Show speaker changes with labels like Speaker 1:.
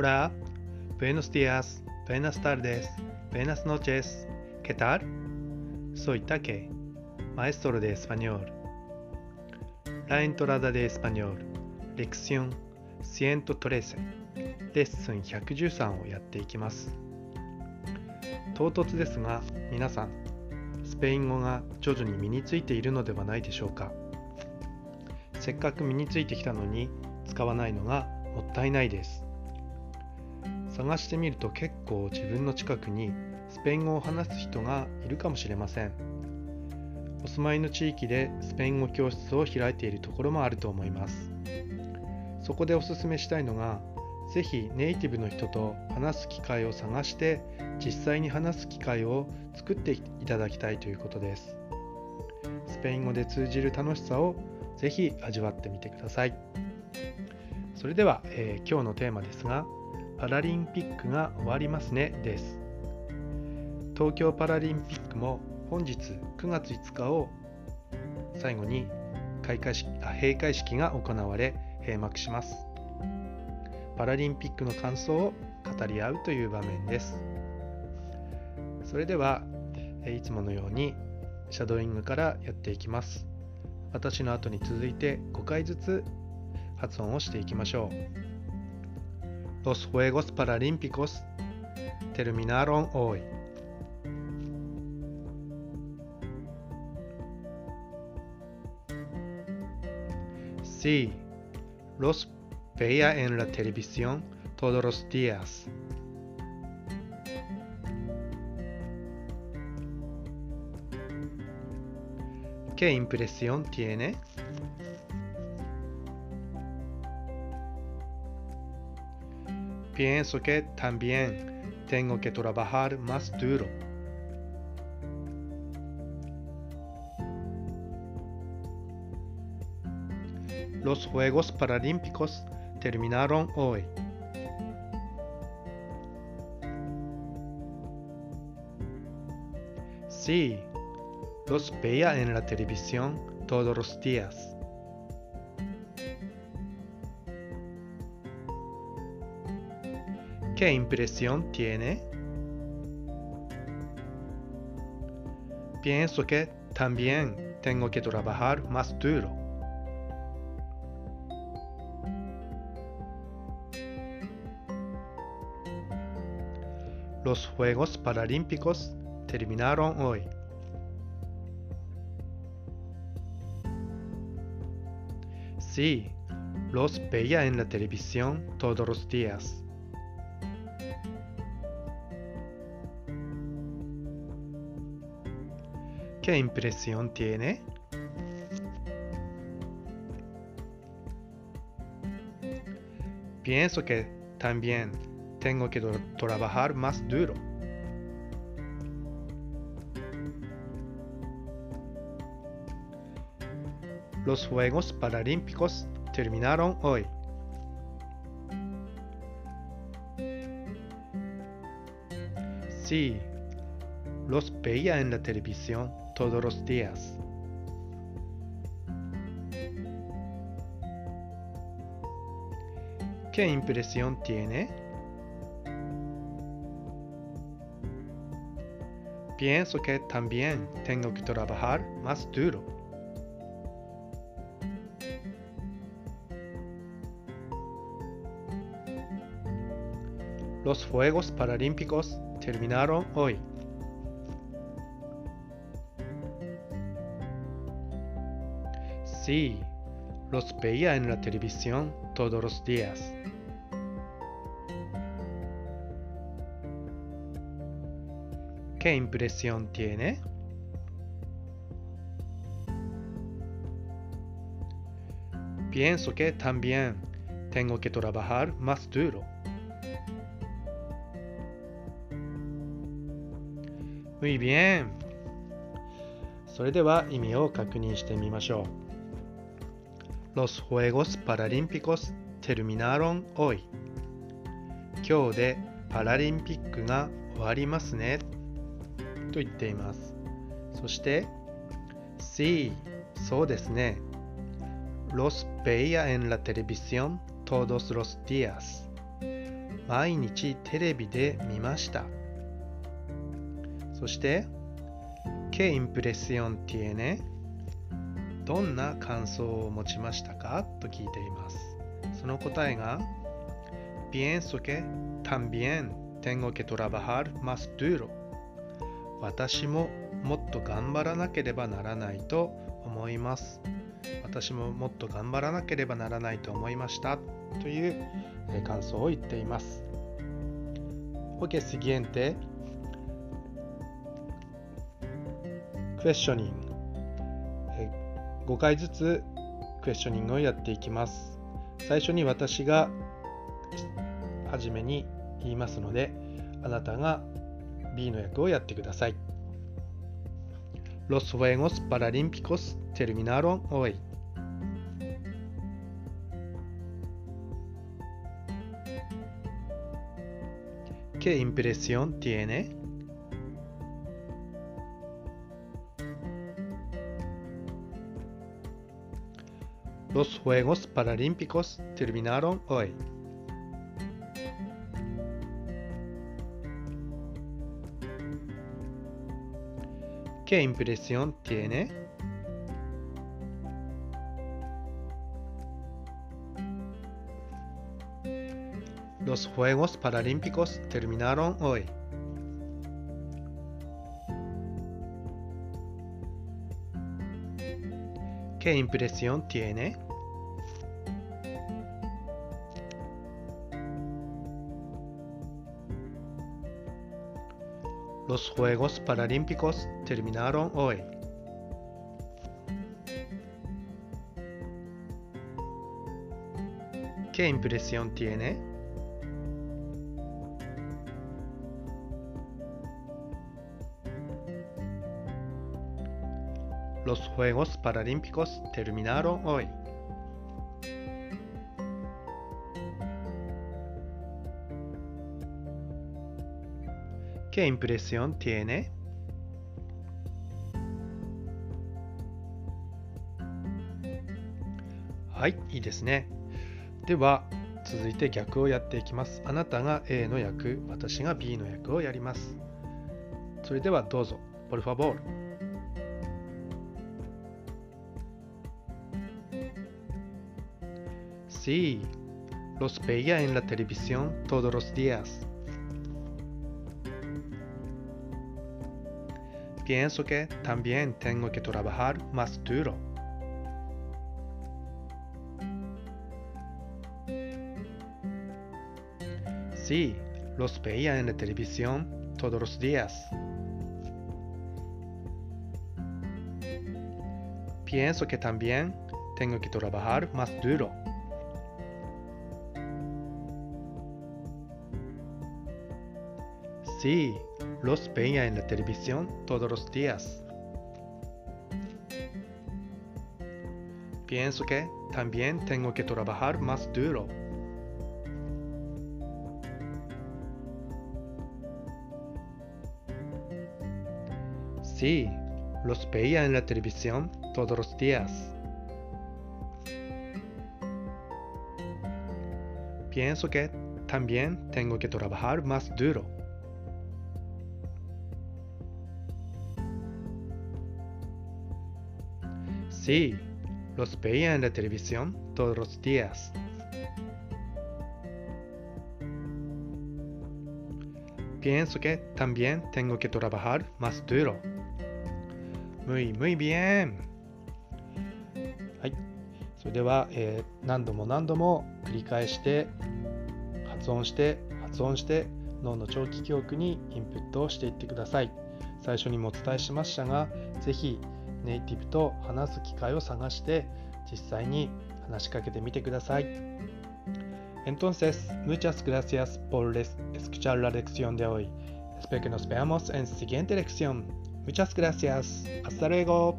Speaker 1: Hola, buenos días, buenas tardes, buenas noches. ¿Qué tal? Soy Take, maestro de español. La entrada de español, lección 113、レッスン113をやっていきます。唐突ですが、皆さん、スペイン語が徐々に身についているのではないでしょうか。せっかく身についてきたのに使わないのがもったいないです。探してみると結構自分の近くにスペイン語を話す人がいるかもしれません。お住まいの地域でスペイン語教室を開いているところもあると思います。そこでおすすめしたいのがぜひネイティブの人と話す機会を探して実際に話す機会を作っていただきたいということです。スペイン語で通じる楽しさをぜひ味わってみてください。それでは、えー、今日のテーマですがパラリンピックが終わりますねです。東京パラリンピックも本日9月5日を最後に開会式あ閉会式が行われ閉幕します。パラリンピックの感想を語り合うという場面です。それではいつものようにシャドーイングからやっていきます。私の後に続いて5回ずつ発音をしていきましょう。Los Juegos Paralímpicos terminaron hoy. Sí, los veía en la televisión todos los días. ¿Qué impresión tiene? Pienso que también tengo que trabajar más duro. Los Juegos Paralímpicos terminaron hoy. Sí, los veía en la televisión todos los días. ¿Qué impresión tiene? Pienso que también tengo que trabajar más duro. Los Juegos Paralímpicos terminaron hoy. Sí, los veía en la televisión todos los días. ¿Qué impresión tiene? Pienso que también tengo que trabajar más duro. Los Juegos Paralímpicos terminaron hoy. Sí, los veía en la televisión todos los días. ¿Qué impresión tiene? Pienso que también tengo que trabajar más duro. Los Juegos Paralímpicos terminaron hoy. Sí, los veía en la televisión todos los días. ¿Qué impresión tiene? Pienso que también tengo que trabajar más duro. Muy bien. それでは意味を確認してみましょう。 Los Juegos Paralímpicos terminaron hoy. 今日でパラリンピックが終わりますね。と言っています。そして、Sí, そうですね。Los veía en la televisión todos los días. 毎日テレビで見ました。そして、¿Qué impresión tiene? どんな感想を持ちましたか？と聞いています。その答えが、Pienso que también tengo que trabajar más duro. 私ももっと頑張らなければならないと思います。私ももっと頑張らなければならないと思いましたという感想を言っています。OK, siguiente. Questioning 5回ずつクエスチョニングをやっていきます。最初に私が初めに言いますので、あなたが B の役をやってください。Los Juegos Paralímpicos terminaron hoy. ¿Qué impresión tiene? Los Juegos Paralímpicos terminaron hoy. ¿Qué impresión tiene? Los Juegos Paralímpicos terminaron hoy. ¿Qué impresión tiene? Los Juegos Paralímpicos terminaron hoy. ¿Qué impresión tiene? Los Juegos Paralímpicos terminaron hoy. ¿Qué impresión tiene? Ay, いいですね。では、続いて逆をやっていきます。あなたが A の役、私が B の役をやります。それではどうぞ。Por favor. Sí, los veía en la televisión todos los días. Pienso que también tengo que trabajar más duro. Sí, los veía en la televisión todos los días. Pienso que también tengo que trabajar más duro. Sí, los veía en la televisión todos los días. Pienso que también tengo que trabajar más duro. Sí, los veía en la televisión todos los días. Pienso que también tengo que trabajar más duro. Sí, los veía en la televisión todos los días. Pienso que también tengo que trabajar más duro. Muy, muy bien. はい。それでは、えー、何度も何度も繰り返して発音して発音して脳の長期記憶にインプットをしていってください。最初にもお伝えしましたが、ぜひネイティブと話す機会を探して実際に話しかけてみてください。Entonces, muchas gracias por escuchar la lección de hoy. Espero que nos veamos en siguiente lección. Muchas gracias. Hasta luego.